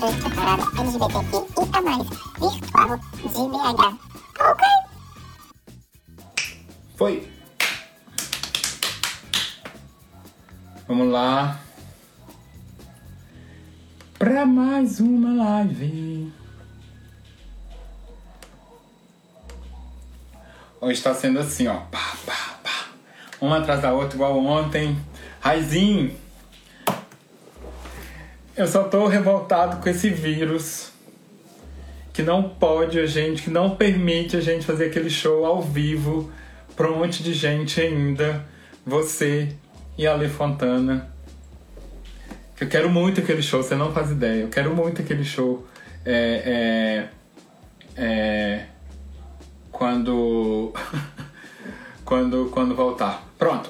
durante a parada LGBTQ e a mais virtual de BH. Ok? Foi. Vamos lá. Pra mais uma live. Hoje está sendo assim, ó. Pá, pá, pá. Uma atrás da outra, igual ontem. Raizinho. Eu só tô revoltado com esse vírus que não pode a gente, que não permite a gente fazer aquele show ao vivo pra um monte de gente ainda. Você e a Ale Fontana. Eu quero muito aquele show, você não faz ideia. Eu quero muito aquele show. É, é, é, quando, quando, quando voltar. Pronto.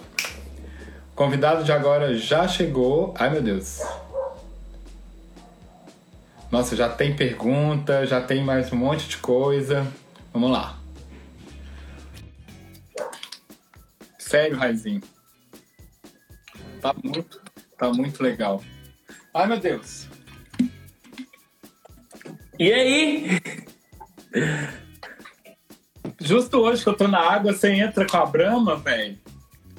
Convidado de agora já chegou. Ai meu Deus. Nossa, já tem pergunta, já tem mais um monte de coisa. Vamos lá. Sério, Raizinho. Tá muito, tá muito legal. Ai, meu Deus. E aí? Justo hoje que eu tô na água, você entra com a Brahma, velho.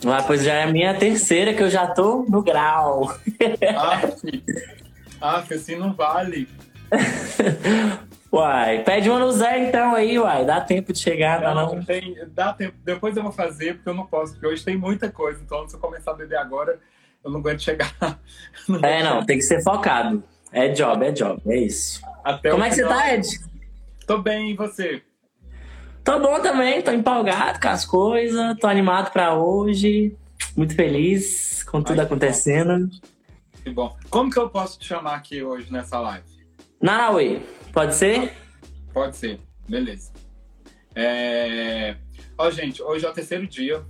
Ah, pois já é a minha terceira que eu já tô no grau. Aff, aff, assim não vale. Uai, pede uma no Zé então aí, uai. Dá tempo de chegar, dá não? Tem, dá tempo. Depois eu vou fazer, porque eu não posso, porque hoje tem muita coisa. Então, se eu começar a beber agora, eu não aguento chegar. Não É, não, tem que ser focado. É job, é job, é isso. Até Como é que você final. tá, Ed? Tô bem, e você? Tô bom também, tô empolgado com as coisas, tô animado pra hoje, muito feliz com tudo Ai, que acontecendo. Que bom. Como que eu posso te chamar aqui hoje nessa live? Naui, pode ser? Pode ser, beleza. É... Ó, gente, hoje é o terceiro dia.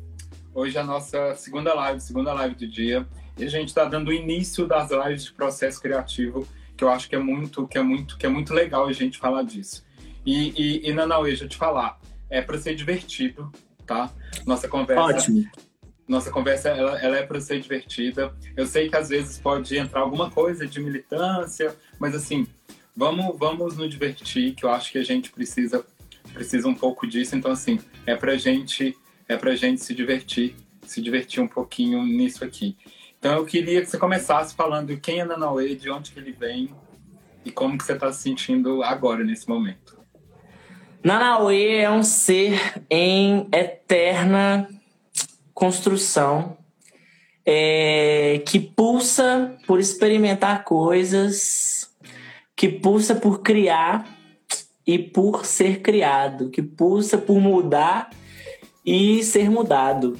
Hoje é a nossa segunda live, segunda live do dia. E a gente está dando o início das lives de processo criativo, que eu acho que é muito, que é muito, que é muito legal a gente falar disso. E, e, e Nanauê, deixa eu te falar, é para ser divertido, tá? Nossa conversa. Ótimo. Nossa conversa ela, ela é para ser divertida. Eu sei que às vezes pode entrar alguma coisa de militância, mas assim, vamos vamos nos divertir, que eu acho que a gente precisa precisa um pouco disso. Então assim, é pra gente é pra gente se divertir, se divertir um pouquinho nisso aqui. Então eu queria que você começasse falando quem é Nanauê, de onde que ele vem e como que você está se sentindo agora nesse momento. Nanauê é um ser em eterna construção, é, que pulsa por experimentar coisas, que pulsa por criar e por ser criado, que pulsa por mudar e ser mudado.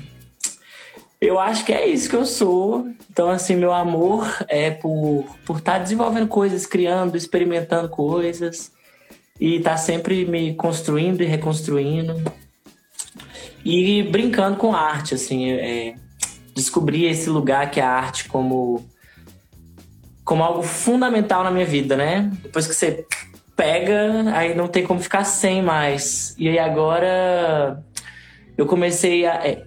Eu acho que é isso que eu sou. Então, assim, meu amor é por por estar desenvolvendo coisas, criando, experimentando coisas e tá sempre me construindo e reconstruindo e brincando com arte, assim, é, descobri esse lugar que a arte como como algo fundamental na minha vida, né? Depois que você pega, aí não tem como ficar sem mais. E aí agora eu comecei a é,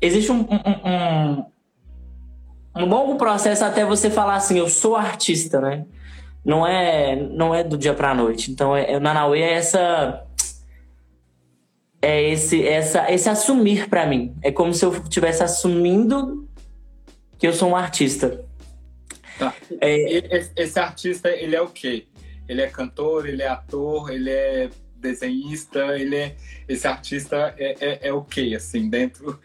existe um, um, um, um longo processo até você falar assim, eu sou artista, né? Não é, não é do dia pra noite. Então, é, o Nanauê é essa é esse essa esse assumir pra mim. É como se eu estivesse assumindo que eu sou um artista. Tá. É, esse- artista, ele é o quê? Ele é cantor, ele é ator, ele é desenhista, ele é... Esse artista é, é, é o quê, assim, dentro...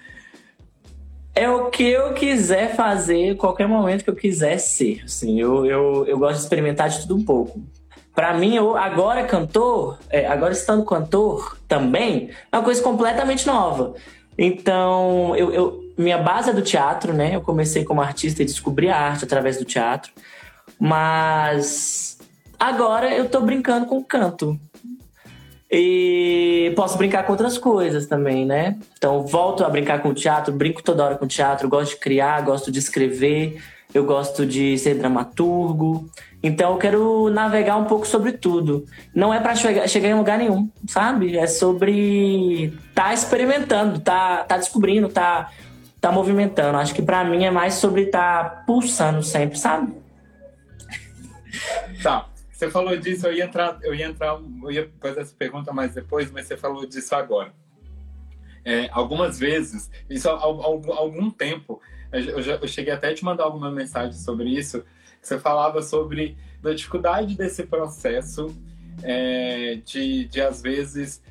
é o que eu quiser fazer, qualquer momento que eu quiser ser. Assim, eu, eu, eu gosto de experimentar de tudo um pouco. Pra mim, eu agora cantor, é, agora estando cantor também, é uma coisa completamente nova. Então, eu, eu- minha base é do teatro, né? Eu comecei como artista e descobri a arte através do teatro. Mas agora eu tô brincando com canto. E posso brincar com outras coisas também, né? Então, volto a brincar com o teatro, brinco toda hora com o teatro, gosto de criar, gosto de escrever, eu gosto de ser dramaturgo. Então, eu quero navegar um pouco sobre tudo. Não é pra chegar, chegar em lugar nenhum, sabe? É sobre tá experimentando, tá, tá descobrindo, tá, tá movimentando. Acho que pra mim é mais sobre tá pulsando sempre, sabe? Tá. Você falou disso, eu ia entrar, eu ia entrar, eu ia fazer essa pergunta mais depois, mas você falou disso agora. É, algumas vezes, isso há, há, há algum tempo, eu, já, eu cheguei até a te mandar alguma mensagem sobre isso, você falava sobre a dificuldade desse processo é, de, de, às vezes,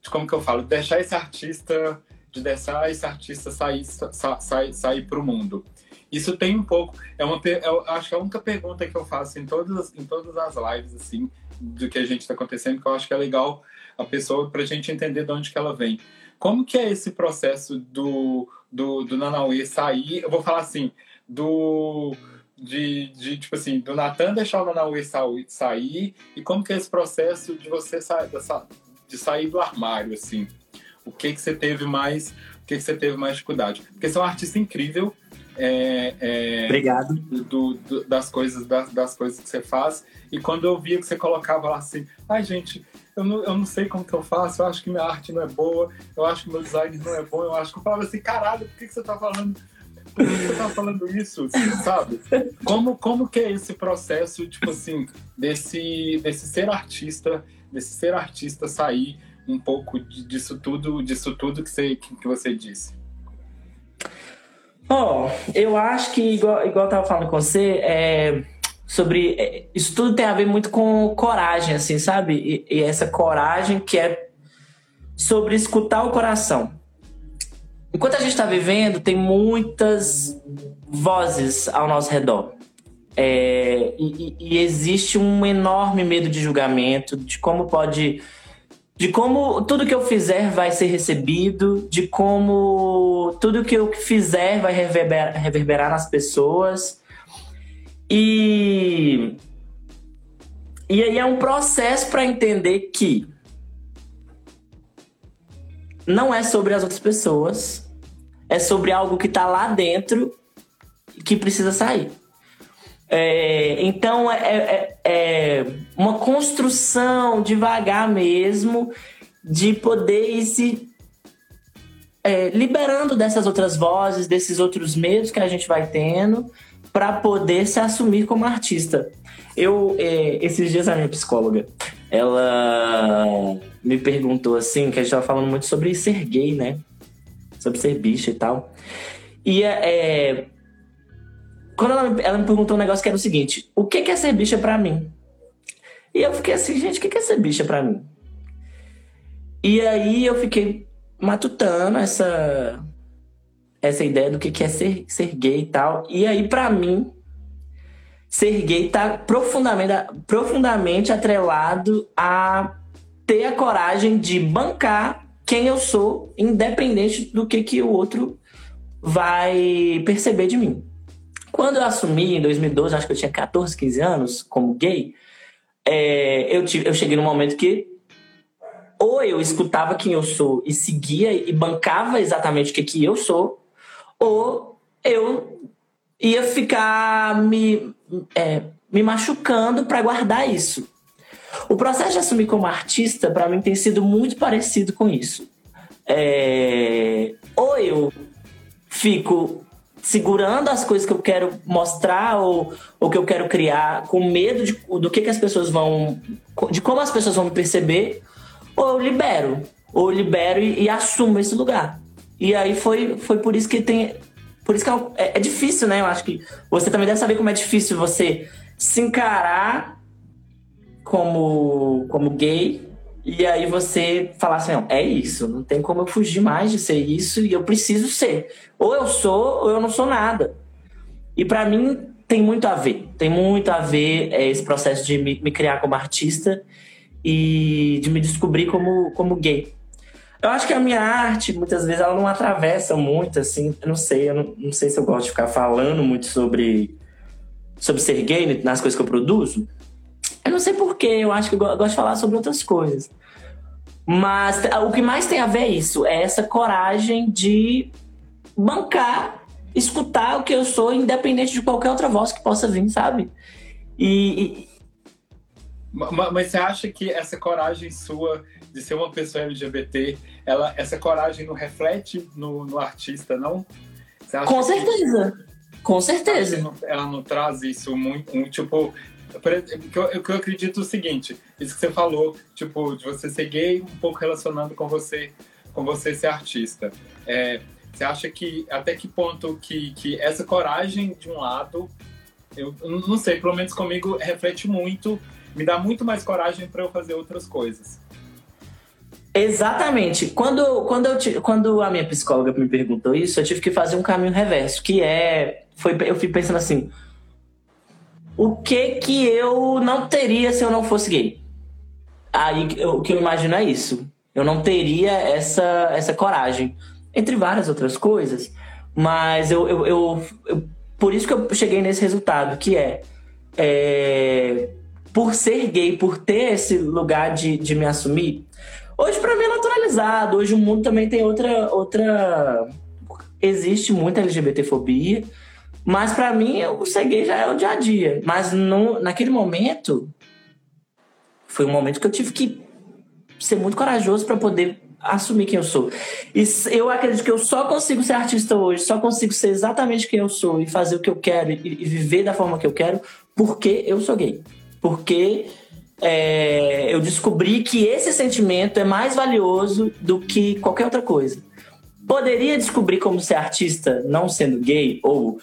de como que eu falo, deixar esse artista, de deixar esse artista sair, sa, sair, sair para o mundo. Isso tem um pouco, é uma, eu acho que é a única pergunta que eu faço em todas, em todas as lives, assim, do que a gente está acontecendo, que eu acho que é legal a pessoa, para a gente entender de onde que ela vem. Como que é esse processo do, do, do Nanauê sair, eu vou falar assim, do de, de tipo assim, do Natan deixar o Nanauê sair e como que é esse processo de você sair, de sair do armário, assim? O que que você teve mais, o que que você teve mais dificuldade? Porque você é um artista incrível, é, é, Obrigado. Do, do, das, coisas, das, das, coisas que você faz. E quando eu via que você colocava lá assim, ai gente, eu não, eu não sei como que eu faço, eu acho que minha arte não é boa, eu acho que meu design não é bom, eu acho que eu falava assim, caralho, por que, que você tá falando? Por que você tá falando isso, sabe? Como, como que é esse processo, tipo assim, desse, desse ser artista, desse ser artista sair um pouco disso tudo, disso tudo que você, que você disse? Bom, eu acho que, igual, igual eu tava falando com você, é, sobre. É, isso tudo tem a ver muito com coragem, assim, sabe? E, e essa coragem que é sobre escutar o coração. Enquanto a gente está vivendo, tem muitas vozes ao nosso redor. É, e, e, existe um enorme medo de julgamento, de como pode de como tudo que eu fizer vai ser recebido, de como tudo que eu fizer vai reverberar, reverberar nas pessoas. E e aí é um processo para entender que não é sobre as outras pessoas, é sobre algo que está lá dentro que precisa sair. É, então é, é, é, uma construção devagar mesmo de poder ir se é, liberando dessas outras vozes, desses outros medos que a gente vai tendo, para poder se assumir como artista. Eu, é, esses dias, a minha psicóloga, ela me perguntou assim, que a gente estava falando muito sobre ser gay, né? Sobre ser bicha e tal. E é, quando ela, ela me perguntou um negócio que era o seguinte: o que é ser bicha para mim? E eu fiquei assim, gente, o que é ser bicha para mim? E aí eu fiquei matutando essa essa ideia do que é ser, ser gay e tal. E aí, para mim, ser gay tá profundamente, profundamente atrelado a ter a coragem de bancar quem eu sou, independente do que, que o outro vai perceber de mim. Quando eu assumi em 2012, acho que eu tinha 14, 15 anos, como gay, é, eu, tive, eu cheguei num momento que ou eu escutava quem eu sou e seguia e bancava exatamente o que, que eu sou, ou eu ia ficar me, é, me machucando para guardar isso. O processo de assumir como artista, para mim, tem sido muito parecido com isso. É, ou eu fico segurando as coisas que eu quero mostrar ou, ou que eu quero criar, com medo de, do que, que as pessoas vão. de como as pessoas vão me perceber, ou eu libero. Ou eu libero e, e assumo esse lugar. E aí foi, foi por isso que tem. Por isso que é, é, é difícil, né? Eu acho que você também deve saber como é difícil você se encarar como, como gay e aí você falar assim, não, é isso, não tem como eu fugir mais de ser isso e eu preciso ser. Ou eu sou ou eu não sou nada. E para mim tem muito a ver, tem muito a ver é, esse processo de me, me, criar como artista e de me descobrir como, como gay. Eu acho que a minha arte, muitas vezes, ela não atravessa muito, assim, eu não sei, eu não, não sei se eu gosto de ficar falando muito sobre, sobre ser gay nas coisas que eu produzo, eu não sei porquê, eu acho que eu gosto de falar sobre outras coisas. Mas o que mais tem a ver é isso, é essa coragem de bancar, escutar o que eu sou, independente de qualquer outra voz que possa vir, sabe? E, e... Mas você acha que essa coragem sua de ser uma pessoa LGBT, ela, essa coragem não reflete no, no artista, não? Com certeza. Que, Com certeza. Não, ela não traz isso muito, um, tipo, o que eu, acredito é o seguinte, isso que você falou, tipo, de você ser gay, um pouco relacionando com você, com você ser artista. É, você acha que até que ponto que, que essa coragem de um lado, eu não sei, pelo menos comigo reflete muito, me dá muito mais coragem para eu fazer outras coisas. Exatamente. Quando, quando, eu, quando a minha psicóloga me perguntou isso, eu tive que fazer um caminho reverso, que é. Foi, eu fui pensando assim: o que que eu não teria se eu não fosse gay? Aí o que eu imagino é isso. Eu não teria essa, essa coragem. Entre várias outras coisas. Mas eu, eu, eu, eu por isso que eu cheguei nesse resultado, que é, é por ser gay, por ter esse lugar de, de me assumir, Hoje, para mim, é naturalizado. Hoje, o mundo também tem outra. outra... Existe muita LGBTfobia. Mas, para mim, o gay já é o dia a dia. Mas, no, naquele momento, foi um momento que eu tive que ser muito corajoso para poder assumir quem eu sou. E eu acredito que eu só consigo ser artista hoje, só consigo ser exatamente quem eu sou e fazer o que eu quero e, e viver da forma que eu quero, porque eu sou gay. Porque é, eu descobri que esse sentimento é mais valioso do que qualquer outra coisa. Poderia descobrir como ser artista não sendo gay ou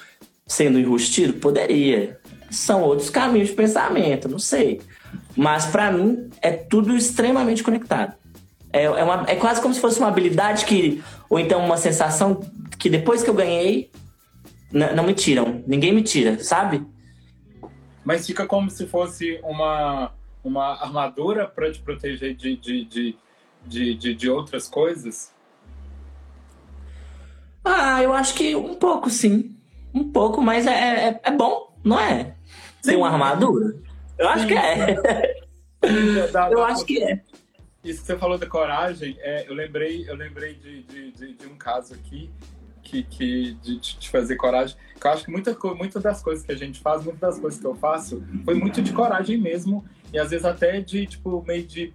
sendo enrustido? Poderia. São outros caminhos de pensamento, não sei. Mas para mim é tudo extremamente conectado. É, é, uma, é quase como se fosse uma habilidade que, ou então uma sensação que depois que eu ganhei, não me tiram. Ninguém me tira, sabe? Mas fica como se fosse uma uma armadura para te proteger de, de, de, de, de, de outras coisas? Ah, eu acho que um pouco, sim. Um pouco, mas é, é, é bom, não é? Sim. Tem uma armadura? Eu sim. acho que é. eu acho que é. Isso que você falou da coragem, é, eu lembrei, eu lembrei de, de, de, de um caso aqui que, que de, de, fazer coragem. Que eu acho que muita, muita das coisas que a gente faz, muitas das coisas que eu faço, foi muito de coragem mesmo. E às vezes até de, tipo, meio de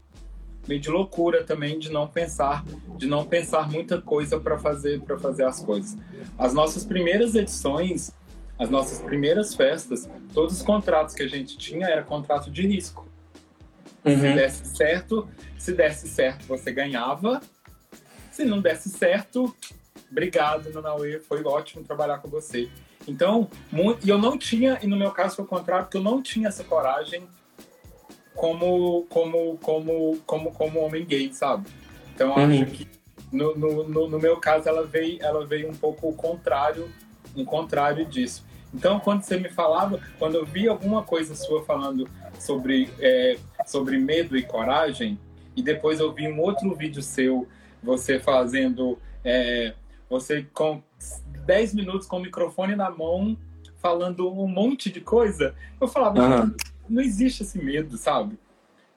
meio de loucura também de não pensar, de não pensar muita coisa para fazer para fazer as coisas. As nossas primeiras edições, as nossas primeiras festas, todos os contratos que a gente tinha era contrato de risco. Uhum. Se desse certo, se desse certo, você ganhava. Se não desse certo, obrigado, Nanauê, foi ótimo trabalhar com você. Então, muito, e eu não tinha, e no meu caso foi o contrário, porque eu não tinha essa coragem como, como, como, como, como homem gay, sabe? Então uhum. acho que no, no, no, meu caso ela veio, ela veio um pouco o contrário, um contrário disso. Então quando você me falava, quando eu vi alguma coisa sua falando sobre, é, sobre medo e coragem, e depois eu vi um outro vídeo seu, você fazendo, é, você com 10 minutos com o microfone na mão, falando um monte de coisa, eu falava, uhum não existe esse medo, sabe?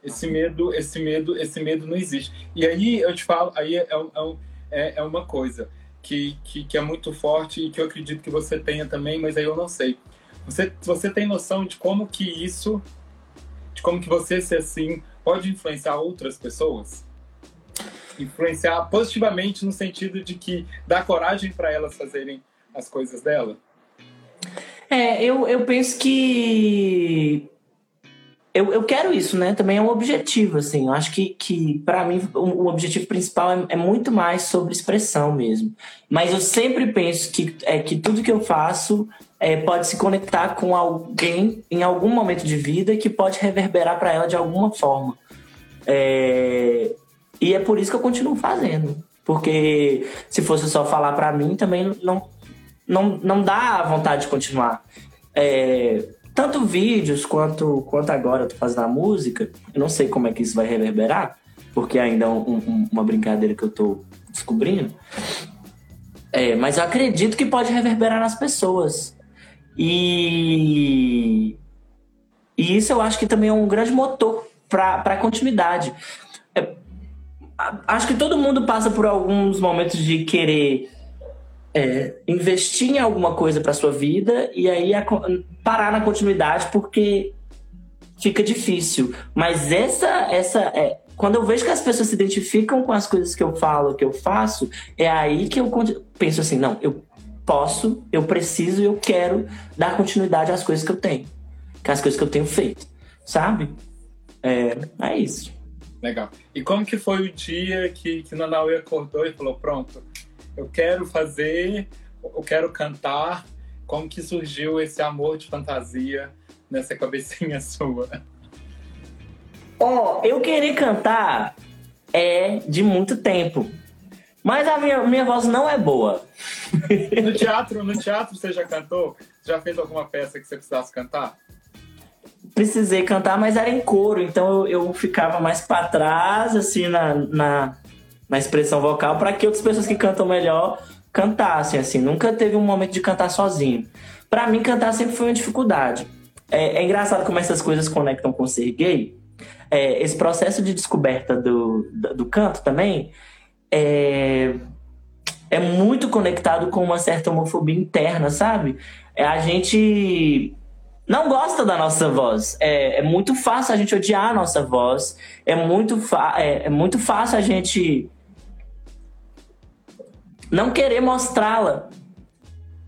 Esse medo, esse medo, esse medo não existe. E aí eu te falo, aí é, é, é, é uma coisa que, que, que, é muito forte e que eu acredito que você tenha também, mas aí eu não sei. Você, você tem noção de como que isso, de como que você ser assim, pode influenciar outras pessoas? Influenciar positivamente no sentido de que dá coragem para elas fazerem as coisas dela? É, eu, eu penso que eu, eu quero isso, né? Também é um objetivo, assim. Eu acho que, que para mim, o, objetivo principal é, é, muito mais sobre expressão mesmo. Mas eu sempre penso que, é, que tudo que eu faço é, pode se conectar com alguém em algum momento de vida que pode reverberar para ela de alguma forma. É, e é por isso que eu continuo fazendo. Porque se fosse só falar para mim, também não, não, não dá vontade de continuar. É, tanto vídeos quanto, quanto agora eu tô fazendo a música, eu não sei como é que isso vai reverberar, porque ainda é um, um, uma brincadeira que eu tô descobrindo. É, mas eu acredito que pode reverberar nas pessoas. E, e isso eu acho que também é um grande motor para a continuidade. É, acho que todo mundo passa por alguns momentos de querer é, investir em alguma coisa para sua vida e aí a, parar na continuidade porque fica difícil. Mas essa, essa é, quando eu vejo que as pessoas se identificam com as coisas que eu falo, que eu faço, é aí que eu penso assim, não, eu posso, eu preciso, eu quero dar continuidade às coisas que eu tenho. que as coisas que eu tenho feito, sabe? É, é isso. Legal. E como que foi o dia que, que Nanauê acordou e falou, pronto, eu quero fazer, eu quero cantar. Como que surgiu esse amor de fantasia nessa cabecinha sua? Ó, oh, eu querer cantar é de muito tempo. Mas a minha, minha voz não é boa. No teatro, no teatro você já cantou? Já fez alguma peça que você precisasse cantar? Precisei cantar, mas era em coro, então eu, eu ficava mais para trás, assim, na, na, na expressão vocal, para que outras pessoas que cantam melhor cantassem, assim. Nunca teve um momento de cantar sozinho. Para mim, cantar sempre foi uma dificuldade. É, é, engraçado como essas coisas conectam com ser gay. É, esse processo de descoberta do, do, do canto também é, é muito conectado com uma certa homofobia interna, sabe? É, a gente não gosta da nossa voz. É, é, muito fácil a gente odiar a nossa voz. É muito, é, é muito fácil a gente não querer mostrá-la.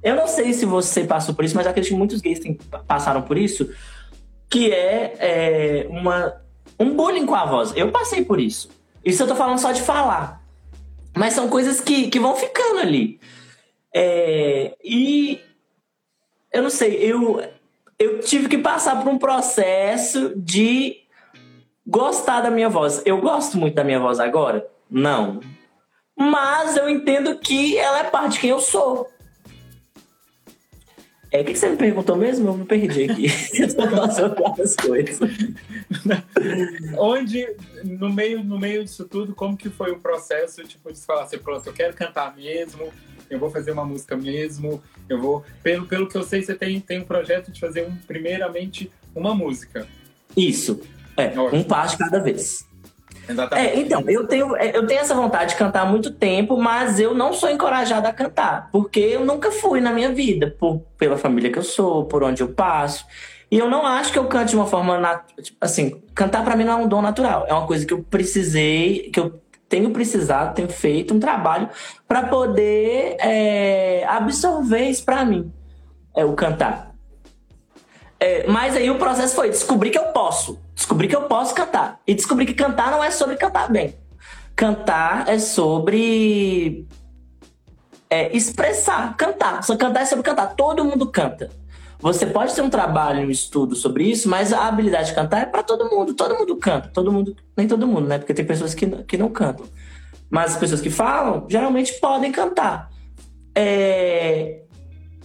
Eu não sei se você passou por isso, mas acredito que muitos gays tem, passaram por isso, que é, é, uma, um bullying com a voz. Eu passei por isso. Isso eu tô falando só de falar. Mas são coisas que, que vão ficando ali. É, e eu não sei, eu, eu tive que passar por um processo de gostar da minha voz. Eu gosto muito da minha voz agora? Não. Mas eu entendo que ela é parte de quem eu sou. É, o que, que você me perguntou mesmo? Eu me perdi aqui. várias coisas. Onde, no meio, no meio disso tudo, como que foi o processo, tipo, de falar assim, pronto, eu quero cantar mesmo, eu vou fazer uma música mesmo, eu vou... Pelo, pelo que eu sei, você tem, tem um projeto de fazer, um, primeiramente, uma música. Isso. É, Ótimo. um passo cada vez. Exatamente. É, então, eu tenho, é, eu tenho essa vontade de cantar há muito tempo, mas eu não sou encorajada a cantar, porque eu nunca fui na minha vida, por, pela família que eu sou, por onde eu passo. E eu não acho que eu cante de uma forma. Tipo, assim, cantar para mim não é um dom natural. É uma coisa que eu precisei, que eu tenho precisado, tenho feito um trabalho para poder é, absorver isso para mim, é o cantar. É, mas aí o processo foi descobrir que eu posso. Descobrir que eu posso cantar. E descobrir que cantar não é sobre cantar bem. Cantar é sobre é, expressar, cantar. Só cantar é sobre cantar. Todo mundo canta. Você pode ter um trabalho, um estudo sobre isso, mas a habilidade de cantar é para todo mundo. Todo mundo canta. Todo mundo, nem todo mundo, né? Porque tem pessoas que, que não cantam. Mas as pessoas que falam geralmente podem cantar. É,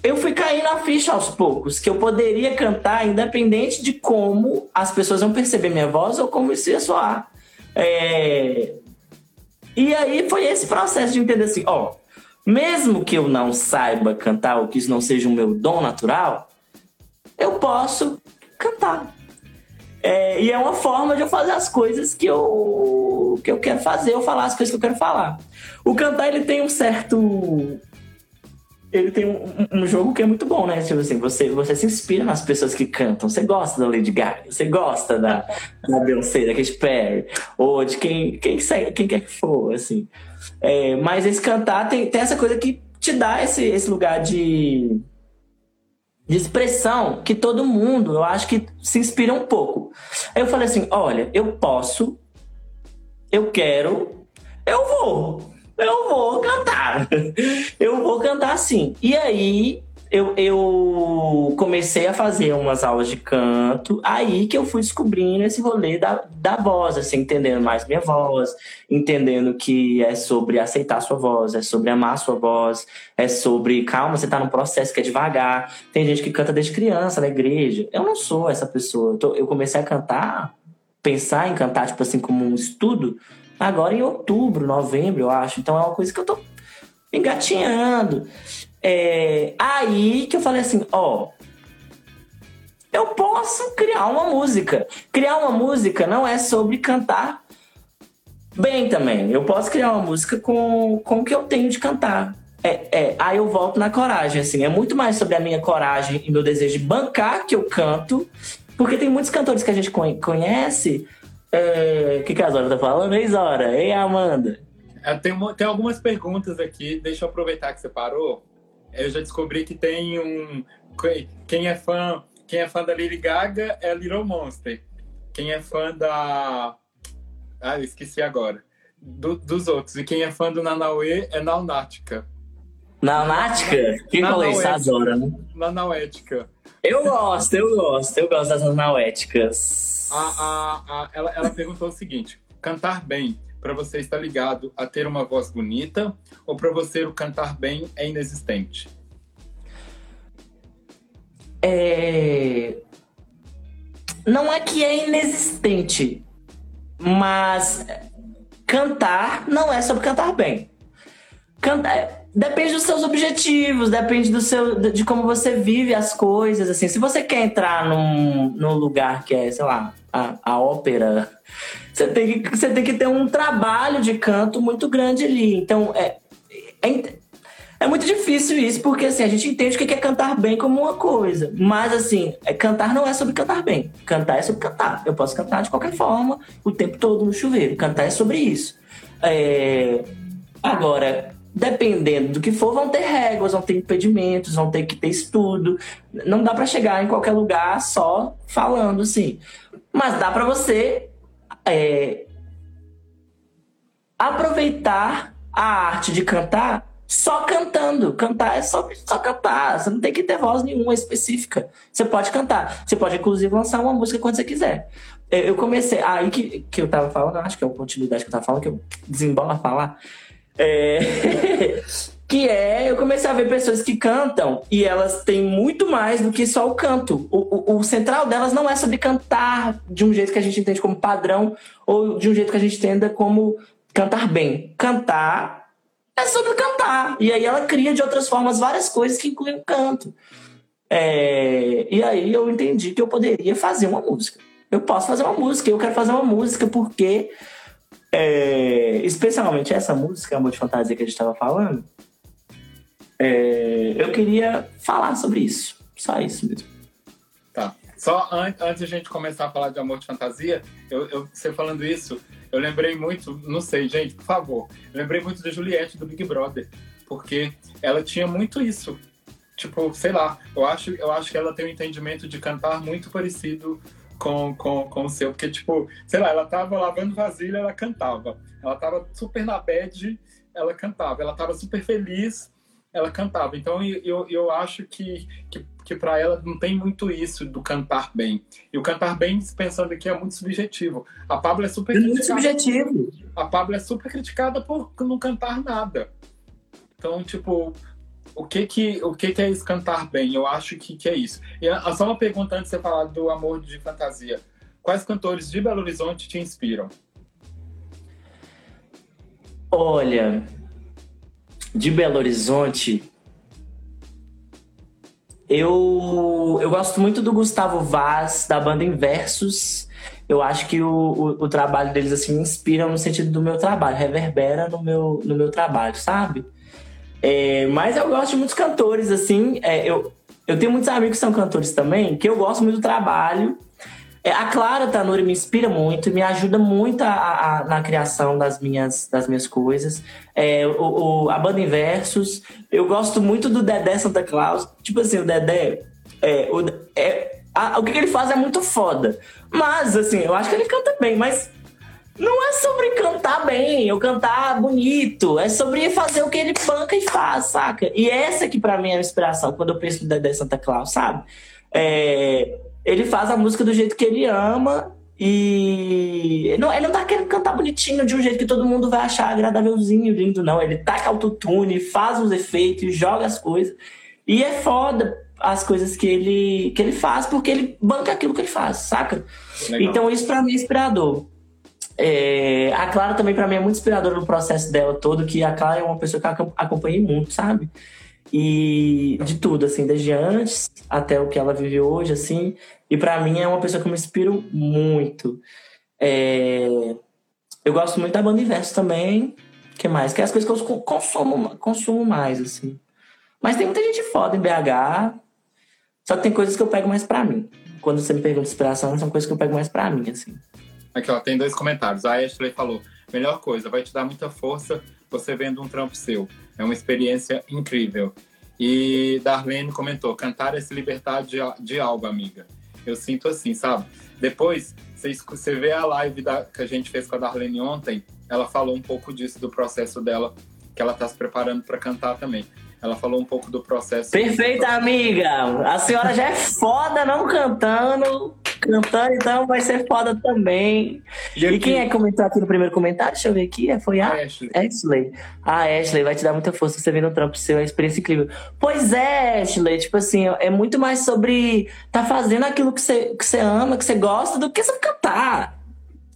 eu fui caindo a ficha aos poucos, que eu poderia cantar independente de como as pessoas vão perceber minha voz ou como isso ia soar. É... E aí foi esse processo de entender assim, ó, mesmo que eu não saiba cantar ou que isso não seja o meu dom natural, eu posso cantar. É, e é uma forma de eu fazer as coisas que eu, que eu quero fazer, ou falar as coisas que eu quero falar. O cantar, ele tem um certo ele tem um, um, jogo que é muito bom, né? Tipo assim, você, você se inspira nas pessoas que cantam. Você gosta da Lady Gaga, você gosta da, da Beyoncé, da Katy Perry, ou de quem, quem, quem quer que for, assim. É, mas esse cantar tem, tem essa coisa que te dá esse, esse lugar de, de expressão que todo mundo, eu acho que se inspira um pouco. Aí eu falei assim: olha, eu posso, eu quero, eu vou eu vou cantar. Eu vou cantar sim. E aí eu, eu comecei a fazer umas aulas de canto, aí que eu fui descobrindo esse rolê da, da voz, assim, entendendo mais minha voz, entendendo que é sobre aceitar sua voz, é sobre amar sua voz, é sobre, calma, você tá num processo que é devagar. Tem gente que canta desde criança na igreja. Eu não sou essa pessoa. Eu comecei a cantar, pensar em cantar, tipo assim, como um estudo, agora em outubro, novembro, eu acho. Então é uma coisa que eu tô engatinhando. É, aí que eu falei assim, ó, eu posso criar uma música. Criar uma música não é sobre cantar bem também. Eu posso criar uma música com, com o que eu tenho de cantar. É, é, aí eu volto na coragem, assim. É muito mais sobre a minha coragem e meu desejo de bancar que eu canto. Porque tem muitos cantores que a gente conhece é, o que, que a Zora tá falando? Ei, Zora. Ei, Amanda. É, tem, tem algumas perguntas aqui. Deixa eu aproveitar que você parou. Eu já descobri que tem um... Quem é fã quem é fã da Lady Gaga é Little Monster. Quem é fã da. Ah, eu esqueci agora. Do- dos outros. E quem é fã do Nanauê é Naunática. Naunática? Quem falou isso? é. Azora, né? Nanauética. Eu gosto, eu gosto. Eu gosto dessas nauéticas. A, a, a, ela, ela perguntou o seguinte: cantar bem, para você está ligado a ter uma voz bonita ou para você o cantar bem é inexistente? É... Não é que é inexistente, mas cantar não é sobre cantar bem. Cantar... Depende dos seus objetivos, depende do seu, de como você vive as coisas. Assim, se você quer entrar num, num lugar que é, sei lá, a, a ópera, você tem, que, você tem que ter um trabalho de canto muito grande ali. Então, é, é, é muito difícil isso, porque assim, a gente entende o que é cantar bem como uma coisa. Mas assim, é, cantar não é sobre cantar bem. Cantar é sobre cantar. Eu posso cantar de qualquer forma, o tempo todo no chuveiro. Cantar é sobre isso. É, Agora, dependendo do que for, vão ter regras, vão ter impedimentos, vão ter que ter estudo. Não dá pra chegar em qualquer lugar só falando assim. Mas dá pra você é, aproveitar a arte de cantar só cantando. Cantar é só, só cantar. Você não tem que ter voz nenhuma específica. Você pode cantar. Você pode, inclusive, lançar uma música quando você quiser. Eu comecei. Aí que, que eu tava falando, acho que é a continuidade que eu tava falando, que eu desembola falar. É... que é, eu comecei a ver pessoas que cantam e elas têm muito mais do que só o canto. O, o, o central delas não é sobre cantar de um jeito que a gente entende como padrão ou de um jeito que a gente entenda como cantar bem. Cantar é sobre cantar. E aí ela cria de outras formas várias coisas que incluem o canto. É, E aí eu entendi que eu poderia fazer uma música. Eu posso fazer uma música, eu quero fazer uma música porque é, especialmente essa música, Amor de Fantasia que a gente estava falando, é, eu queria falar sobre isso. Só isso mesmo. Tá. Só an antes de a gente começar a falar de amor de fantasia, eu, eu- você falando isso, eu lembrei muito, não sei, gente, por favor, lembrei muito da Juliette do Big Brother, porque ela tinha muito isso. Tipo, sei lá, eu acho, eu acho que ela tem um entendimento de cantar muito parecido com, com, com o seu, porque, tipo, sei lá, ela tava lavando vasilha, ela cantava. Ela tava super na bad, ela cantava. Ela tava super feliz, ela cantava. Então eu, eu, acho que, que, que para ela não tem muito isso do cantar bem. E o cantar bem, pensando aqui, é muito subjetivo. A Pablo é super É muito subjetivo. A Pablo é super criticada por não cantar nada. Então, tipo, o que que, o que, que é isso cantar bem? Eu acho que, que é isso. E ah, só uma pergunta antes de você falar do amor de fantasia. Quais cantores de Belo Horizonte te inspiram? Olha, de Belo Horizonte, eu, eu gosto muito do Gustavo Vaz, da banda Inversos. Eu acho que o, o, o trabalho deles assim me inspira no sentido do meu trabalho, reverbera no meu, no meu trabalho, sabe? É, mas eu gosto de muitos cantores, assim. é, eu, eu tenho muitos amigos que são cantores também, que eu gosto muito do trabalho. É, a Clara Tanuri me inspira muito, me ajuda muito a, a- na criação das minhas, das minhas coisas. É, o, o- a banda Inversos, eu gosto muito do Dedé Santa Claus. Tipo assim, o Dedé, é, o, é, a- o que que ele faz é muito foda. Mas, assim, eu acho que ele canta bem, mas não é sobre cantar bem ou cantar bonito. É sobre fazer o que ele banca e faz, saca? E essa que pra mim é a inspiração quando eu penso no Dedé Santa Claus, sabe? É, ele faz a música do jeito que ele ama e ele não, ele não tá querendo cantar bonitinho de um jeito que todo mundo vai achar agradávelzinho, lindo, não. Ele taca autotune, faz os efeitos, joga as coisas. E é foda as coisas que ele, que ele faz porque ele banca aquilo que ele faz, saca? Legal. Então isso pra mim é inspirador. É, a Clara também pra mim é muito inspiradora no processo dela todo, que a Clara é uma pessoa que eu acom- acompanhei muito, sabe? E de tudo, assim, desde antes até o que ela vive hoje, assim. E pra mim é uma pessoa que eu me inspiro muito. É, eu gosto muito da banda Inverso também. que mais? Que é as coisas que eu co- consumo, consumo mais, assim. Mas tem muita gente foda em BH. Só que tem coisas que eu pego mais pra mim. Quando você me pergunta inspiração, são coisas que eu pego mais pra mim, assim. Aqui, ó, tem dois comentários. A Ashley falou: melhor coisa, vai te dar muita força você vendo um trampo seu. É uma experiência incrível. E Darlene comentou: cantar é se libertar de, de algo, amiga. Eu sinto assim, sabe? Depois, você, vê a live da, que a gente fez com a Darlene ontem, ela falou um pouco disso, do processo dela, que ela está se preparando para cantar também. Ela falou um pouco do processo. Perfeita, amiga! A senhora já é foda não cantando. Cantando, então vai ser foda também. E, e quem é que comentou aqui no primeiro comentário? Deixa eu ver aqui. É, foi a, a Ashley. Ashley. A Ashley vai te dar muita força você vendo o trampo seu, é uma experiência incrível. Pois é, Ashley. Tipo assim, é muito mais sobre tá fazendo aquilo que você, que você ama, que você gosta, do que você cantar.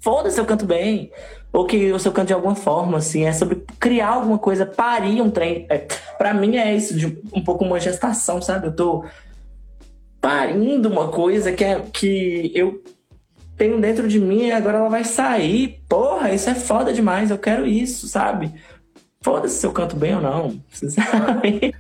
Foda-se, eu canto bem ou que o seu canto de alguma forma, assim, é sobre criar alguma coisa, parir um trem. É, para mim é isso, de um pouco uma gestação, sabe? Eu tô parindo uma coisa que, é, que eu tenho dentro de mim e agora ela vai sair. Porra, isso é foda demais, eu quero isso, sabe? Foda-se se eu canto bem ou não, sinceramente.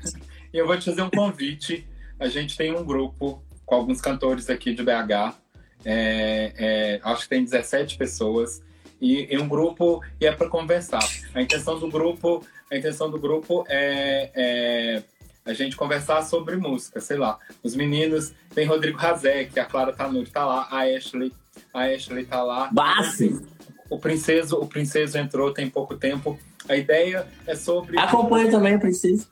E eu vou te fazer um convite. A gente tem um grupo com alguns cantores aqui de BH. É, é, acho que tem 17 pessoas e em um grupo e é para conversar. A intenção do grupo, a intenção do grupo é, é, a gente conversar sobre música, sei lá. Os meninos, tem Rodrigo Razek, a Clara Tanuri tá lá, a Ashley, a Ashley tá lá. Base. O princeso, o princeso entrou tem pouco tempo. A ideia é sobre Acompanha também o princeso.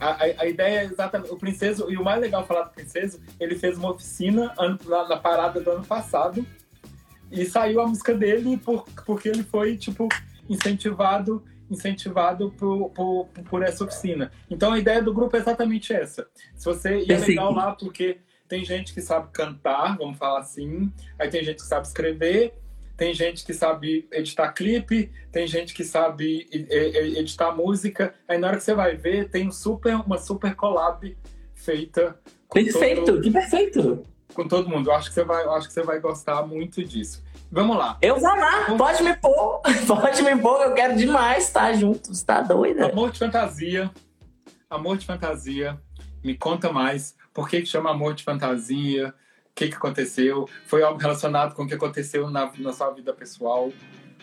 A, a, a, ideia é exatamente. O Princeso, e o mais legal falar do Princeso, ele fez uma oficina ano, na, na, parada do ano passado, e saiu a música dele por, porque ele foi, tipo, incentivado incentivado por, por, por essa oficina. Então a ideia do grupo é exatamente essa. Se você e é legal lá porque tem gente que sabe cantar, vamos falar assim, aí tem gente que sabe escrever, tem gente que sabe editar clipe, tem gente que sabe editar música. Aí na hora que você vai ver, tem um super, uma super collab feita. Perfeito, todo... que perfeito! com todo mundo. Eu acho que você vai, acho que você vai gostar muito disso. Vamos lá. Eu vou lá, pode me pôr, pode me pôr, eu quero demais estar juntos, tá doida? Amor de fantasia, amor de fantasia, me conta mais, por que, que chama amor de fantasia, que, que aconteceu, foi algo relacionado com o que aconteceu na, na sua vida pessoal,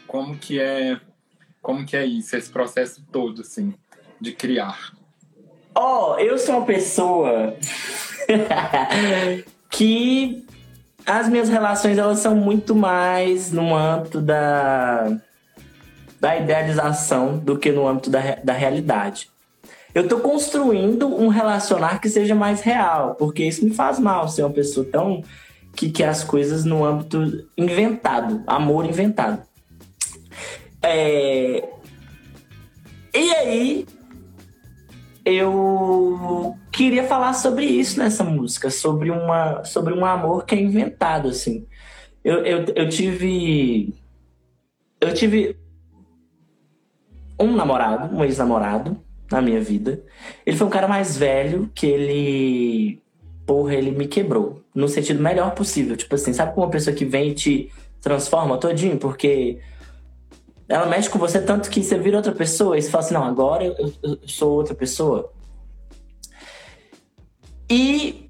como que é, como que é isso, esse processo todo, assim, de criar. Ó, oh, eu sou uma pessoa que as minhas relações elas são muito mais no âmbito da, da idealização do que no âmbito da, da realidade. Eu estou construindo um relacionar que seja mais real, porque isso me faz mal ser uma pessoa tão que quer as coisas no âmbito inventado, amor inventado. É... E aí, eu queria falar sobre isso nessa música, sobre, uma, sobre um amor que é inventado, assim. Eu, eu, eu tive. Eu tive um namorado, um ex-namorado na minha vida. Ele foi um cara mais velho que ele. Porra, ele me quebrou. No sentido melhor possível. Tipo assim, sabe como uma pessoa que vem e te transforma todinho? Porque ela mexe com você tanto que você vira outra pessoa e você fala assim, não, agora eu, eu sou outra pessoa. E,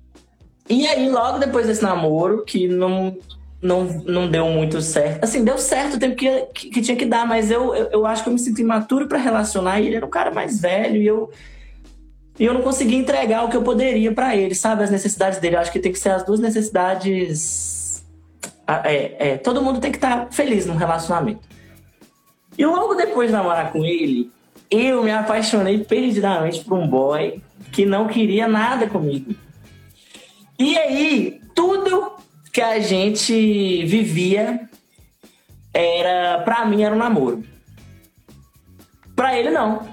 e aí, logo depois desse namoro, que não, não, não deu muito certo. Assim, deu certo o tempo que, que, que tinha que dar, mas eu, eu, eu, acho que eu me sinto imaturo para relacionar e ele era um cara mais velho e eu. E eu não consegui entregar o que eu poderia para ele, sabe? As necessidades dele. Eu acho que tem que ser as duas necessidades. É, é, todo mundo tem que estar tá feliz num relacionamento. E logo depois de namorar com ele, eu me apaixonei perdidamente por um boy que não queria nada comigo. E aí, tudo que a gente vivia era, pra mim, era um namoro. Pra ele, não.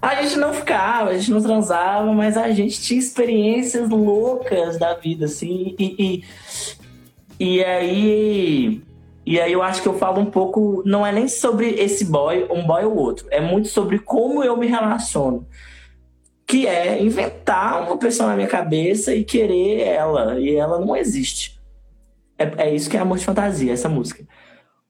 A gente não ficava, a gente não transava, mas a gente tinha experiências loucas da vida, assim. E, e, e aí e aí eu acho que eu falo um pouco, não é nem sobre esse boy, um boy ou outro, é muito sobre como eu me relaciono. Que é inventar uma pessoa na minha cabeça e querer ela, e ela não existe. É, é isso que é amor de fantasia, essa música.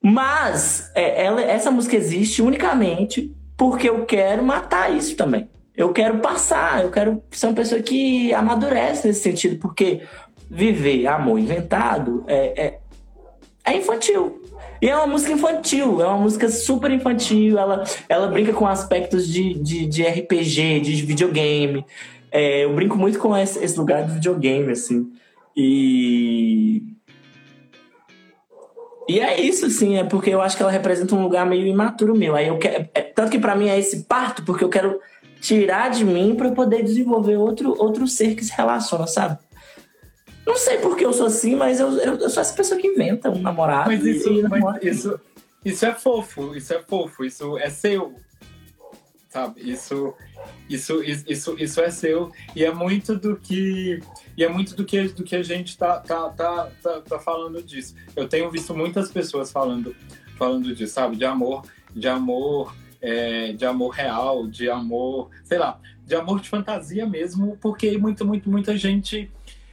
Mas é, ela, essa música existe unicamente porque eu quero matar isso também. Eu quero passar, eu quero ser uma pessoa que amadurece nesse sentido, porque viver amor inventado é, é é infantil. E é uma música infantil, é uma música super infantil. Ela, ela brinca com aspectos de, de, de RPG, de videogame. É, eu brinco muito com esse, esse lugar de videogame, assim. E. E é isso, assim, é porque eu acho que ela representa um lugar meio imaturo meu. Aí eu quero, é, tanto que para mim é esse parto, porque eu quero tirar de mim para poder desenvolver outro, outro ser que se relaciona, sabe? Não sei porque eu sou assim, mas eu, eu, eu sou essa pessoa que inventa um namorado. Mas isso, e mas isso, isso é fofo, isso é fofo, isso é seu. Sabe? Isso, isso, isso, isso é seu. E é muito do que. E é muito do que, do que a gente tá, tá, tá, tá, tá falando disso. Eu tenho visto muitas pessoas falando, falando disso, sabe? De amor, de amor é, de amor real, de amor, sei lá, de amor de fantasia mesmo, porque muito, muito, muita gente.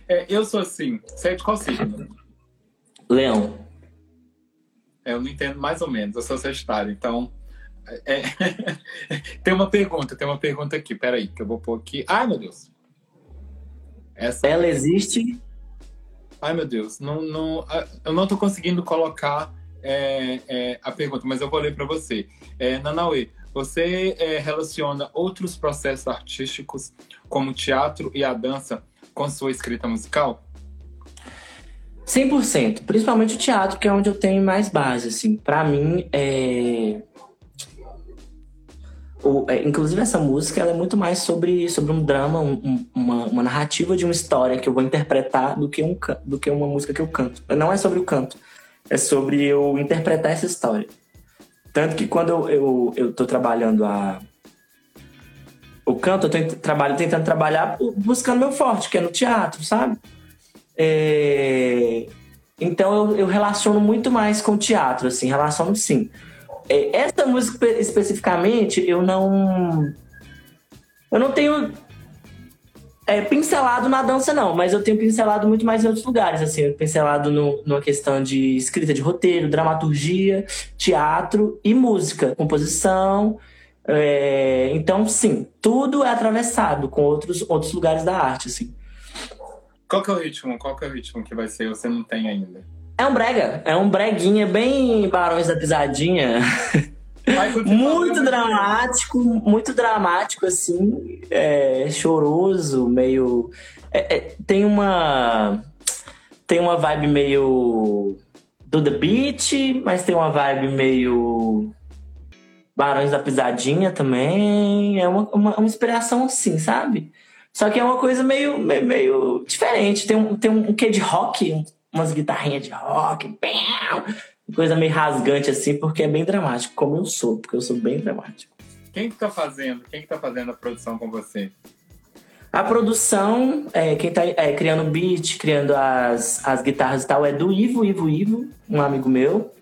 É, eu sou assim, você é de qual signo? Leão. É, eu não entendo mais ou menos, eu sou Sagitário, então. É... tem uma pergunta, tem uma pergunta aqui, peraí, que eu vou pôr aqui. Ai, meu Deus! Essa... Ela existe? Ai, meu Deus, não, não, eu não tô conseguindo colocar é, é, a pergunta, mas eu vou ler para você. É, Nanauê, você é, relaciona outros processos artísticos, como o teatro e a dança, com sua escrita musical? 100%, principalmente o teatro, que é onde eu tenho mais base, assim. Para mim, é... O, é, inclusive essa música ela é muito mais sobre, sobre um drama, um, uma, uma, narrativa de uma história que eu vou interpretar do que, um, do que uma música que eu canto. Não é sobre o canto, é sobre eu interpretar essa história. Tanto que quando eu, eu, eu tô trabalhando a, o canto, eu tô trabalho, tentando trabalhar buscando meu forte, que é no teatro, sabe? É... Então eu, eu, relaciono muito mais com o teatro, assim, relaciono sim. É, essa música especificamente, eu não. Eu não tenho é, pincelado na dança, não, mas eu tenho pincelado muito mais em outros lugares, assim, pincelado no, numa questão de escrita de roteiro, dramaturgia, teatro e música, composição. É, então, sim, tudo é atravessado com outros, outros lugares da arte, assim. Qual que é o ritmo? Qual que é o ritmo que vai ser? Você não tem ainda? É um brega, é um breguinha bem Barões da Pisadinha. muito dramático, muito dramático, assim, é, choroso, meio. É, é, tem uma. Tem uma vibe meio. Do The Beat, mas tem uma vibe meio. Barões da Pisadinha também. É uma, uma, uma inspiração assim, sabe? Só que é uma coisa meio, meio, meio diferente. Tem um, tem um quê de rock, umas guitarrinhas de rock. Coisa meio rasgante assim, porque é bem dramático, como eu sou, porque eu sou bem dramático. Quem que tá fazendo? Quem que tá fazendo a produção com você? A produção, é, quem tá é, criando beat, criando as, as guitarras e tal, é do Ivo, Ivo, Ivo, um amigo meu.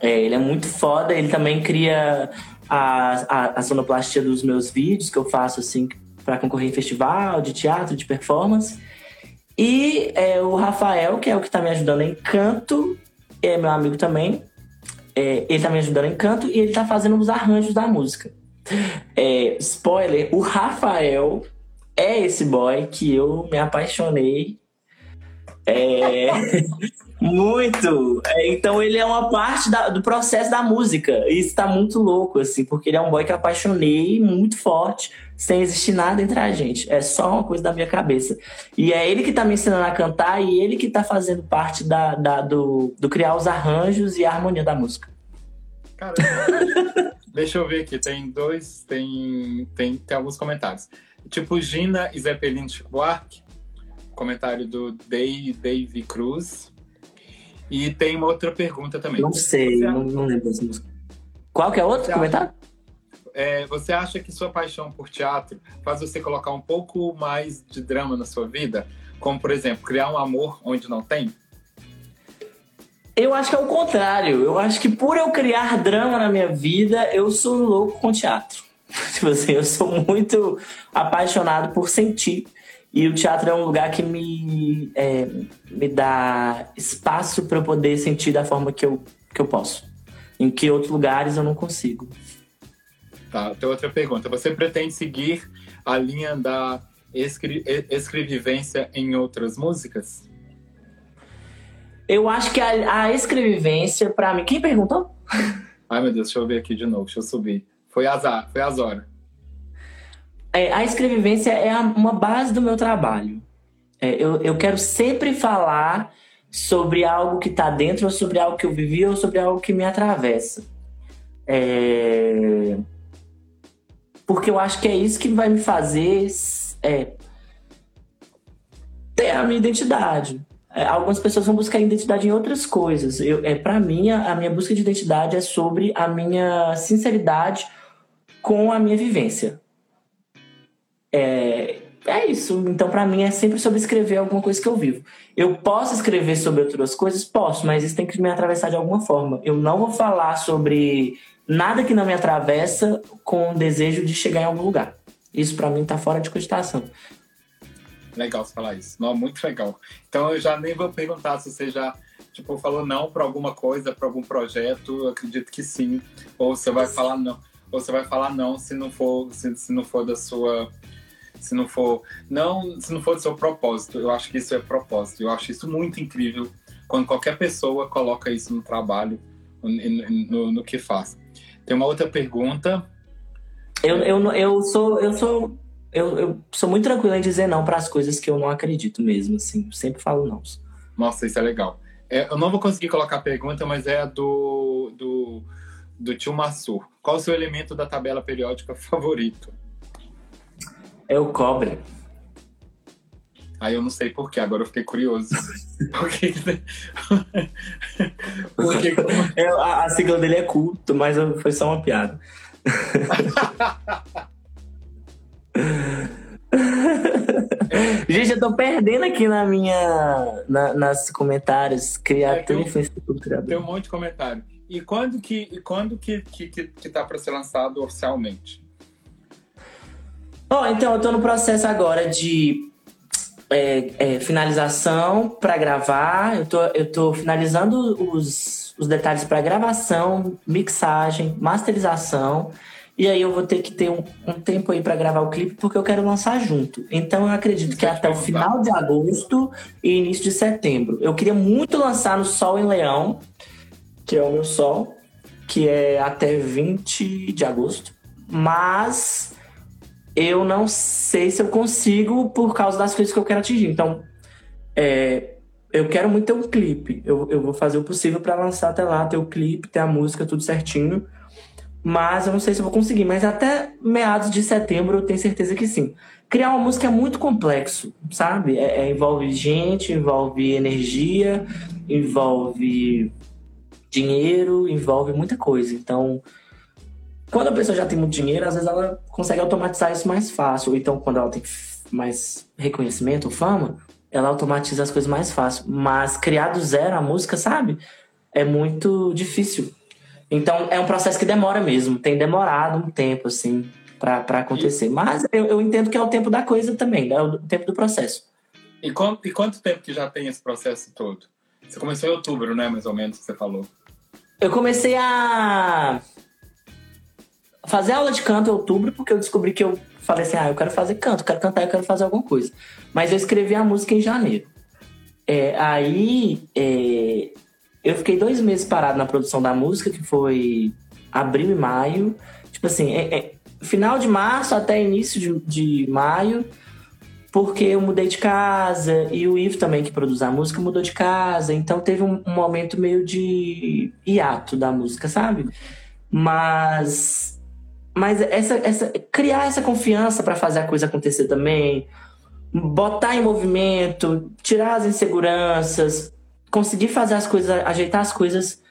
É, ele é muito foda, ele também cria a, a, a sonoplastia dos meus vídeos que eu faço assim para concorrer em festival, de teatro, de performance. E é, o Rafael, que é o que tá me ajudando em canto, é meu amigo também. É, ele tá me ajudando em canto e ele tá fazendo os arranjos da música. É, spoiler, o Rafael é esse boy que eu me apaixonei. É, muito! É, então ele é uma parte da, do processo da música. E isso tá muito louco, assim, porque ele é um boy que eu apaixonei muito forte sem existir nada entre a gente. É só uma coisa da minha cabeça. E é ele que tá me ensinando a cantar e ele que tá fazendo parte da, da do, do criar os arranjos e a harmonia da música. Caramba. Deixa eu ver aqui, tem dois, tem, tem, tem alguns comentários. Tipo, Gina e Zeppelin Buarque, comentário do Dave, Dave Cruz. E tem uma outra pergunta também. Não sei, não, não lembro dessa música. Qual que é outro comentário? é, você acha que sua paixão por teatro faz você colocar um pouco mais de drama na sua vida? Como, por exemplo, criar um amor onde não tem? Eu acho que é o contrário. Eu acho que por eu criar drama na minha vida, eu sou louco com teatro. Tipo assim, eu sou muito apaixonado por sentir. E o teatro é um lugar que me, é, me dá espaço para eu poder sentir da forma que eu, que eu posso. Em que outros lugares eu não consigo. Tá, tem outra pergunta. Você pretende seguir a linha da escri escrevivência em outras músicas? Eu acho que a, a escrevivência, pra mim. Quem perguntou? Ai, meu Deus, deixa eu ver aqui de novo, deixa eu subir. Foi azar, foi azar. É, a escrevivência é uma base do meu trabalho. É, eu, eu quero sempre falar sobre algo que está dentro, ou sobre algo que eu vivi, ou sobre algo que me atravessa. É, Porque eu acho que é isso que vai me fazer é, ter a minha identidade. É, algumas pessoas vão buscar identidade em outras coisas. Eu, é, para mim, a, a minha busca de identidade é sobre a minha sinceridade com a minha vivência. É, é isso. Então, pra mim, é sempre sobre escrever alguma coisa que eu vivo. Eu posso escrever sobre outras coisas? Posso, mas isso tem que me atravessar de alguma forma. Eu não vou falar sobre nada que não me atravessa com o desejo de chegar em algum lugar. Isso, pra mim, tá fora de cogitação. Legal você falar isso. Não, muito legal. Então eu já nem vou perguntar se você já tipo, falou não para alguma coisa, para algum projeto. Eu acredito que sim. Ou você vai falar não. Ou você vai falar não se não for, se, se não for da sua. Se não for. Não, se não for do seu propósito. Eu acho que isso é propósito. Eu acho isso muito incrível quando qualquer pessoa coloca isso no trabalho, no, no, que faz. Tem uma outra pergunta. Eu, eu, eu sou. Eu sou. Eu, eu sou muito tranquilo em dizer não para as coisas que eu não acredito mesmo, assim. Sempre falo não. Nossa, isso é legal. É, eu não vou conseguir colocar a pergunta, mas é a do, do, do tio Massur. Qual o seu elemento da tabela periódica favorito? É o cobre. Aí eu não sei porquê, agora eu fiquei curioso. Por que que- Porque como- É, a, a sigla dele é culto, mas foi só uma piada. Gente, eu tô perdendo aqui na minha. Na, nas comentários. É, Criatura tem um- do criador. tem um monte de comentário. E quando que, e quando que, que, que, que tá para ser lançado oficialmente? Ó, então eu tô no processo agora de é, é, finalização pra gravar. Eu tô, eu tô finalizando os, os detalhes pra gravação, mixagem, masterização. E aí eu vou ter que ter um, um tempo aí pra gravar o clipe, porque eu quero lançar junto. Então eu acredito que Isso até o final de agosto e início de setembro. Eu queria muito lançar no Sol em Leão, que é o meu sol, que é até 20 de agosto. Mas eu não sei se eu consigo por causa das coisas que eu quero atingir. Então, é, eu quero muito ter um clipe. Eu, eu vou fazer o possível para lançar até lá, ter o clipe, ter a música, tudo certinho. Mas eu não sei se eu vou conseguir. Mas até meados de setembro eu tenho certeza que sim. Criar uma música é muito complexo, sabe? É, é, envolve gente, envolve energia, envolve dinheiro, envolve muita coisa. Então, quando a pessoa já tem muito dinheiro, às vezes ela consegue automatizar isso mais fácil. Então, quando ela tem mais reconhecimento ou fama, ela automatiza as coisas mais fácil. Mas criar do zero a música, sabe? É muito difícil. Então, é um processo que demora mesmo. Tem demorado um tempo, assim, pra, pra acontecer. Mas eu, eu entendo que é o tempo da coisa também, é o tempo do processo. E quanto, e quanto tempo que já tem esse processo todo? Você começou em outubro, né? Mais ou menos, que você falou. Eu comecei a fazer aula de canto em outubro, porque eu descobri que eu falei assim: ah, eu quero fazer canto, quero cantar, eu quero fazer alguma coisa. Mas eu escrevi a música em janeiro. É, aí é, eu fiquei dois meses parado na produção da música, que foi abril e maio. Tipo assim, é- é final de março até início de, de maio, porque eu mudei de casa e o Ivo também, que produz a música, mudou de casa. Então teve um, um momento meio de hiato da música, sabe? Mas. Mas essa, essa, criar essa confiança para fazer a coisa acontecer também, botar em movimento, tirar as inseguranças, conseguir fazer as coisas, ajeitar as coisas,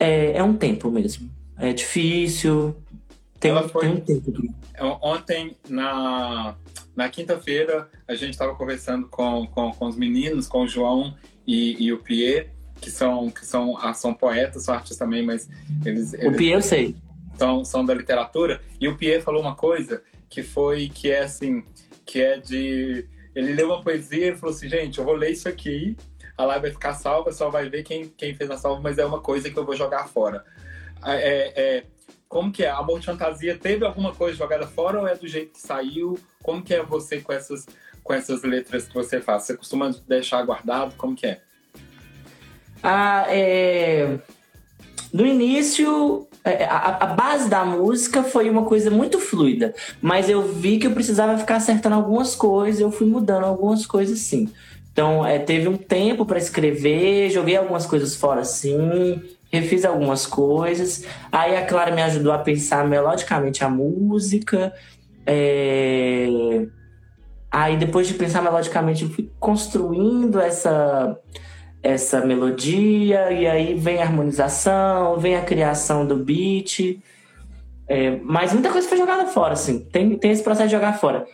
é, é um tempo mesmo. É difícil. Tem, Ela foi- tem um tempo. É, Ontem, na, na quinta-feira, a gente estava conversando com, com, com os meninos, com o João e, e o Pierre, que são, que são, ah, são poetas, são artistas também, mas eles, O eles Pia eu sei. São, são da literatura. E o Pierre falou uma coisa que foi, que é assim, que é de... Ele leu uma poesia e falou assim, gente, eu vou ler isso aqui, a live vai ficar salva, só vai ver quem, quem fez a salva, mas é uma coisa que eu vou jogar fora. É, é, como que é? Amor de fantasia teve alguma coisa jogada fora ou é do jeito que saiu? Como que é você com essas, com essas letras que você faz? Você costuma deixar guardado? Como que é? Ah, é... No início, a, a, base da música foi uma coisa muito fluida, mas eu vi que eu precisava ficar acertando algumas coisas, eu fui mudando algumas coisas sim. Então, é, teve um tempo para escrever, joguei algumas coisas fora sim, refiz algumas coisas. Aí a Clara me ajudou a pensar melodicamente a música. É... Aí depois de pensar melodicamente, eu fui construindo essa essa melodia e aí vem a harmonização, vem a criação do beat. É, mas muita coisa foi jogada fora, assim. Tem, tem esse processo de jogar fora.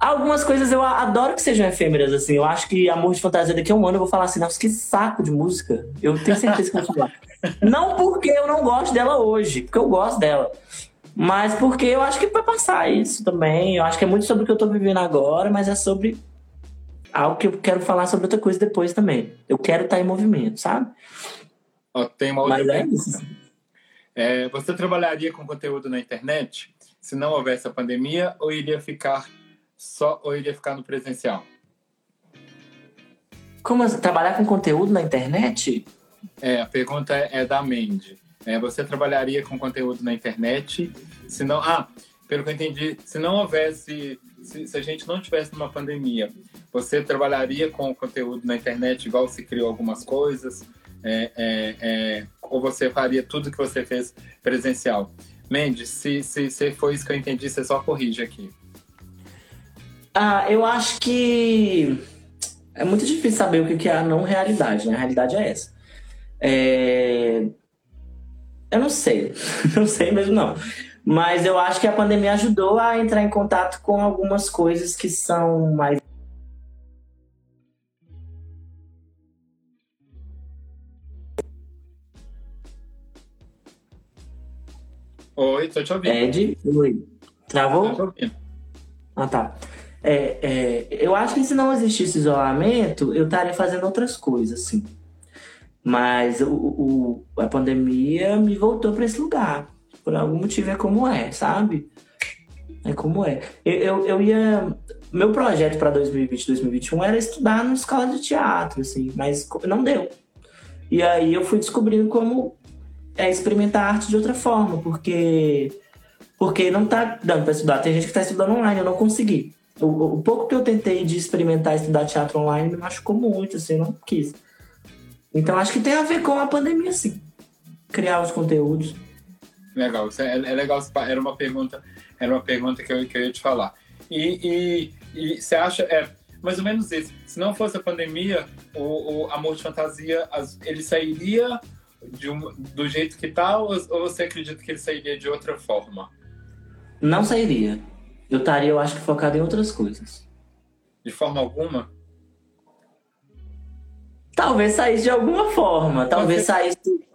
Algumas coisas eu adoro que sejam efêmeras, assim. Eu acho que Amor de Fantasia daqui a um ano eu vou falar assim, nossa, que saco de música. Eu tenho certeza que eu vou falar. não porque eu não gosto dela hoje, porque eu gosto dela. Mas porque eu acho que vai passar isso também. Eu acho que é muito sobre o que eu tô vivendo agora, mas é sobre algo que eu quero falar sobre outra coisa depois também. Eu quero estar em movimento, sabe? Ó, tem uma outra mas é isso. É, você trabalharia com conteúdo na internet se não houvesse a pandemia ou iria ficar só ou iria ficar no presencial? Como assim? trabalhar com conteúdo na internet? É, a pergunta é, é da Mandy. É, você trabalharia com conteúdo na internet? Se não, ah, pelo que eu entendi, se não houvesse, se, se, a gente não tivesse numa pandemia, você trabalharia com conteúdo na internet igual se criou algumas coisas? É, é, é, ou você faria tudo que você fez presencial? Mendes, se, se, se foi isso que eu entendi, você só corrige aqui. Ah, eu acho que é muito difícil saber o que é a não realidade, né? A realidade é essa. É... Eu não sei, não sei mesmo não. Mas eu acho que a pandemia ajudou a entrar em contato com algumas coisas que são mais Oi, tô te ouvindo. Ed, oi. Travou? Tô te ouvindo. Ah, tá. É, é, eu acho que se não existisse isolamento, eu estaria fazendo outras coisas, assim. Mas o, o a pandemia me voltou para esse lugar. Por algum motivo é como é, sabe? É como é. Eu, eu, eu ia. Meu projeto para 2020, 2021 era estudar na escola de teatro, assim, mas não deu. E aí eu fui descobrindo como é experimentar arte de outra forma, porque porque não tá dando para estudar. Tem gente que está estudando online, eu não consegui. O, o, pouco que eu tentei de experimentar estudar teatro online me machucou muito, assim, eu não quis. Então acho que tem a ver com a pandemia, sim. Criar os conteúdos. Legal, é, é legal. Era uma pergunta, era uma pergunta que eu, que eu ia te falar. E, e, e você acha, é mais ou menos isso. Se não fosse a pandemia, o, o Amor de Fantasia, ele sairia um, do jeito que tá, ou, ou você acredita que ele sairia de outra forma? Não sairia eu estaria, eu acho que, focado em outras coisas. De forma alguma? Talvez saísse de alguma forma. Talvez você... saísse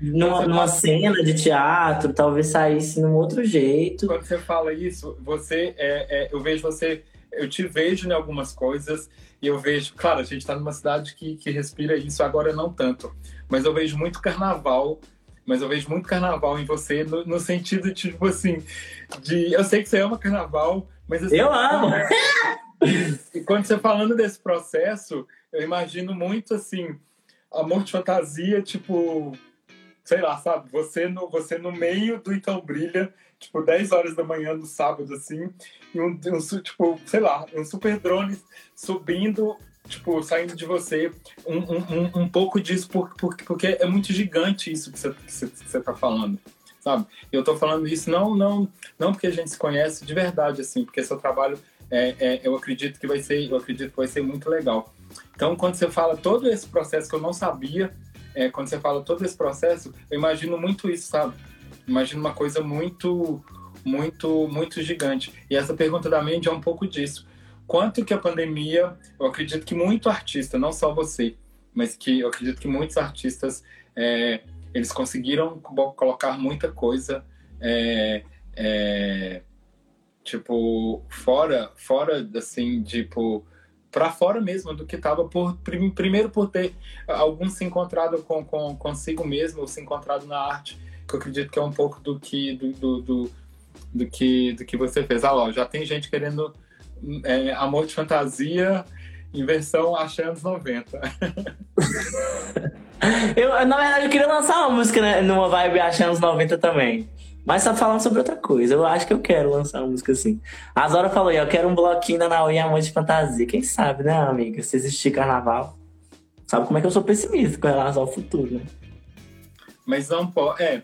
numa, numa cena de teatro, talvez saísse num outro jeito. Quando você fala isso, você é, é, eu vejo você, eu te vejo em algumas coisas e eu vejo, claro, a gente está numa cidade que, que respira isso, agora não tanto, mas eu vejo muito carnaval mas eu vejo muito carnaval em você no, no sentido, tipo assim, de. Eu sei que você ama carnaval, mas. Assim, eu amo! E quando você falando desse processo, eu imagino muito assim, amor de fantasia, tipo, sei lá, sabe? Você no, você no meio do Então Brilha, tipo, 10 horas da manhã no sábado, assim, e um, um tipo, sei lá, um super drone subindo tipo, saindo de você um, um, um pouco disso, por, por, porque é muito gigante isso que você, que você, que você tá falando, sabe? Eu tô falando isso não, não, não porque a gente se conhece de verdade, assim, porque seu trabalho, é, é, eu acredito que vai ser, eu acredito que vai ser muito legal. Então, quando você fala todo esse processo que eu não sabia, é, quando você fala todo esse processo, eu imagino muito isso, sabe? Imagino uma coisa muito, muito, muito gigante. E essa pergunta da Mandy é um pouco disso quanto que a pandemia, eu acredito que muito artista, não só você, mas que eu acredito que muitos artistas é, eles conseguiram colocar muita coisa é, é, tipo fora fora assim tipo para fora mesmo do que estava por primeiro por ter alguns se encontrado com, com consigo mesmo ou se encontrado na arte que eu acredito que é um pouco do que do, do, do, do que do que você fez ah, ó, já tem gente querendo é, Amor de Fantasia em versão achei anos 90. Eu, na verdade, eu queria lançar uma música né, numa vibe achando os 90 também. Mas só falando sobre outra coisa. Eu acho que eu quero lançar uma música assim. A Zora falou, eu quero um bloquinho da Naui Amor de Fantasia. Quem sabe, né, amiga? Se existir carnaval. Sabe como é que eu sou pessimista com relação ao futuro, né? Mas não pode. É.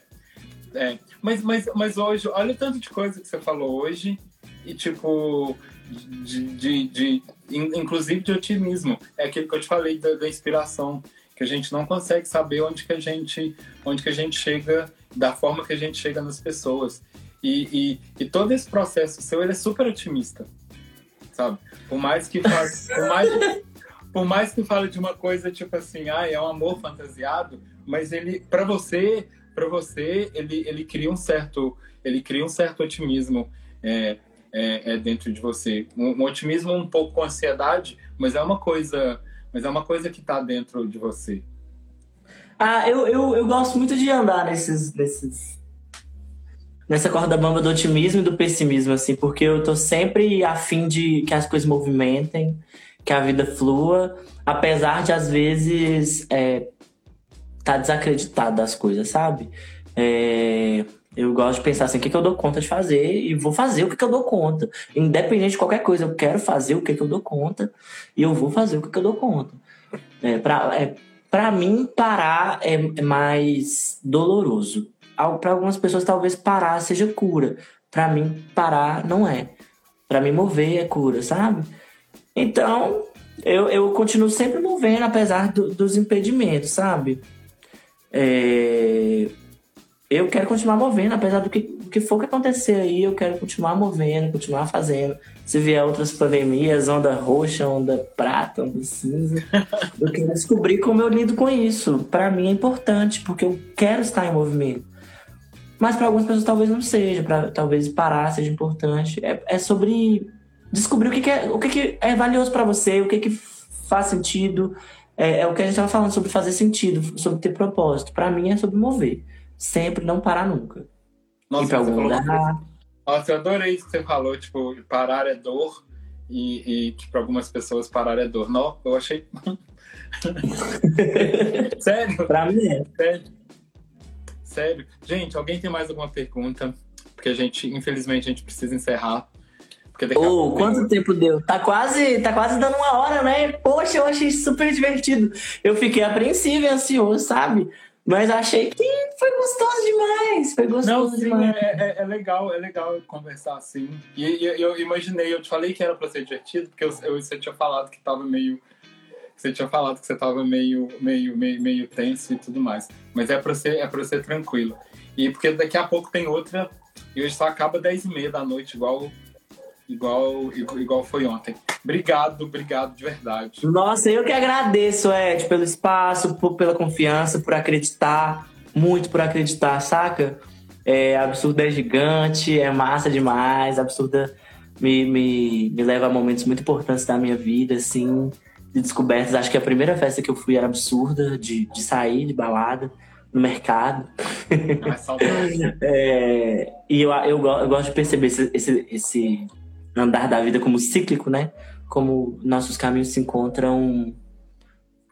é. Mas, mas, mas hoje, olha o tanto de coisa que você falou hoje. E tipo, de, de, de, inclusive de otimismo. É aquilo que eu te falei da, da, inspiração, que a gente não consegue saber onde que a gente, onde que a gente chega, da forma que a gente chega nas pessoas. E, e, e todo esse processo seu, ele é super otimista, sabe? Por mais que faz, por mais, por mais que fale de uma coisa tipo assim, ah, é um amor fantasiado, mas ele, para você, para você, ele, ele cria um certo, ele cria um certo otimismo. É, é, é dentro de você. Um, um, otimismo um pouco com ansiedade, mas é uma coisa, mas é uma coisa que está dentro de você. Ah, eu, eu, eu gosto muito de andar nesses, nesses nessa corda bamba do otimismo e do pessimismo, assim, porque eu tô sempre afim de que as coisas movimentem, que a vida flua, apesar de às vezes é, tá desacreditado das coisas, sabe? É, eu gosto de pensar assim, o que, que eu dou conta de fazer e vou fazer o que, que eu dou conta. Independente de qualquer coisa, eu quero fazer o que, que eu dou conta e eu vou fazer o que, que eu dou conta. É, pra, é, pra mim, parar é, é mais doloroso. Para algumas pessoas, talvez parar seja cura. Para mim, parar não é. Para mim, mover é cura, sabe? Então, eu, eu continuo sempre movendo, apesar do, dos impedimentos, sabe? É, eu quero continuar movendo, apesar do que, que for que acontecer aí, eu quero continuar movendo, continuar fazendo. Se vier outras pandemias, onda roxa, onda prata, onda cinza, eu quero descobrir como eu lido com isso. Para mim é importante, porque eu quero estar em movimento. Mas para algumas pessoas talvez não seja, para talvez parar seja importante. É, é sobre descobrir o que, que é, o que, que é valioso para você, o que, que faz sentido. É, é o que a gente estava falando sobre fazer sentido, sobre ter propósito. Para mim é sobre mover sempre não parar nunca. Nossa, Ir pra algum lugar. Nossa, eu adorei isso que você falou, tipo, parar é dor e, e tipo, algumas pessoas parar é dor. Não, eu achei. Sério? Pra mim é. Sério. Sério. Gente, alguém tem mais alguma pergunta? Porque a gente, infelizmente, a gente precisa encerrar. Porque oh, quanto tempo deu? Tá quase, tá quase dando uma hora, né? Poxa, eu achei super divertido. Eu fiquei apreensivo e ansioso, sabe? Mas achei que foi gostoso demais. Foi gostoso Não, sim, demais. É, é, é, legal, é legal conversar assim. E, e, eu imaginei, eu te falei que era pra ser divertido, porque eu, eu, você tinha falado que tava meio. Você tinha falado que você tava meio, meio, meio, meio tenso e tudo mais. Mas é pra ser, é pra ser tranquilo. E porque daqui a pouco tem outra. E hoje só acaba 10 e meia da noite, igual igual, igual foi ontem. Obrigado, obrigado de verdade. Nossa, eu que agradeço, Ed, pelo espaço, por, pela confiança, por acreditar, muito por acreditar, saca? É, absurda é gigante, é massa demais, absurda me, me, me leva a momentos muito importantes da minha vida, assim, de descobertas. Acho que a primeira festa que eu fui era absurda, de, de sair de balada no mercado. é, e eu, eu, eu, gosto de perceber esse, esse, esse andar da vida como cíclico, né? Como nossos caminhos se encontram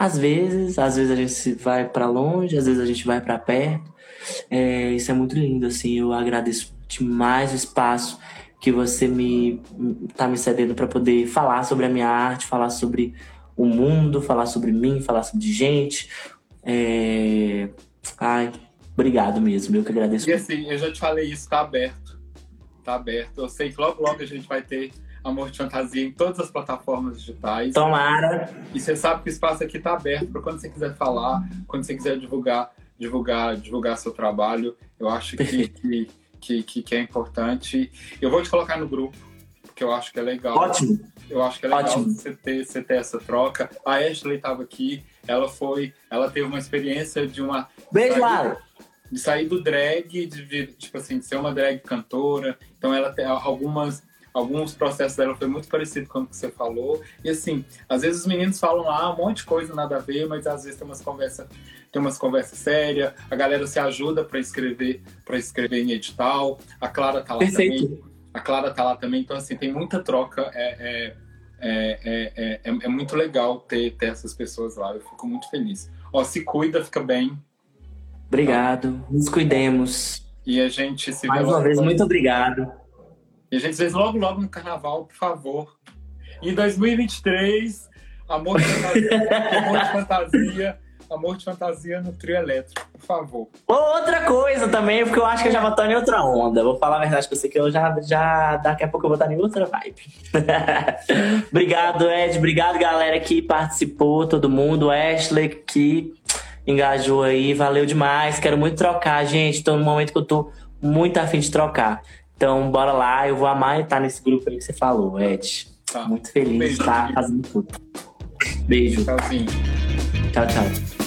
às vezes, às vezes a gente vai para longe, às vezes a gente vai para perto. É, isso é muito lindo, assim. Eu agradeço demais o espaço que você me tá me cedendo para poder falar sobre a minha arte, falar sobre o mundo, falar sobre mim, falar sobre gente. É... Ai, obrigado mesmo, eu que agradeço. E assim, eu já te falei isso, tá aberto tá aberto. Eu sei que logo, logo a gente vai ter Amor de Fantasia em todas as plataformas digitais. Tomara! E você sabe que o espaço aqui tá aberto para quando você quiser falar, quando você quiser divulgar, divulgar, divulgar seu trabalho. Eu acho que, que, que, que, é importante. Eu vou te colocar no grupo, porque eu acho que é legal. Ótimo! Eu acho que é legal você ter, você ter essa troca. A Ashley estava aqui, ela foi, ela teve uma experiência de uma. Beijo, Lara! de sair do drag, de, de, tipo assim, de ser uma drag cantora. Então ela tem algumas alguns processos dela foi muito parecido com o que você falou. E assim, às vezes os meninos falam lá um monte de coisa nada a ver, mas às vezes tem umas conversas tem umas conversas sérias, a galera se ajuda para escrever, para escrever em edital. A Clara tá lá Perfeito. também. A Clara tá lá também, então assim, tem muita troca. É, é, é, é, é, é muito legal ter, ter essas pessoas lá. Eu fico muito feliz. Ó, se cuida, fica bem. Obrigado. Nos cuidemos. E a gente se Mais vê uma logo vez, logo. muito obrigado. E a gente se vê logo, logo no carnaval, por favor. Em 2023, amor de fantasia, amor de fantasia, amor de fantasia no trio elétrico, por favor. Outra coisa também, porque eu acho que eu já vou estar em outra onda. Vou falar a verdade pra você que eu já, já daqui a pouco eu vou estar em outra vibe. obrigado, Ed. Obrigado, galera que participou, todo mundo. Ashley que engajou aí. Valeu demais. Quero muito trocar, gente. Tô num momento que eu tô muito afim de trocar. Então, bora lá. Eu vou amar estar nesse grupo aí que você falou, Ed. Tá. Muito feliz de estar querido. fazendo tudo. Beijo. Tchauzinho. Tchau, tchau.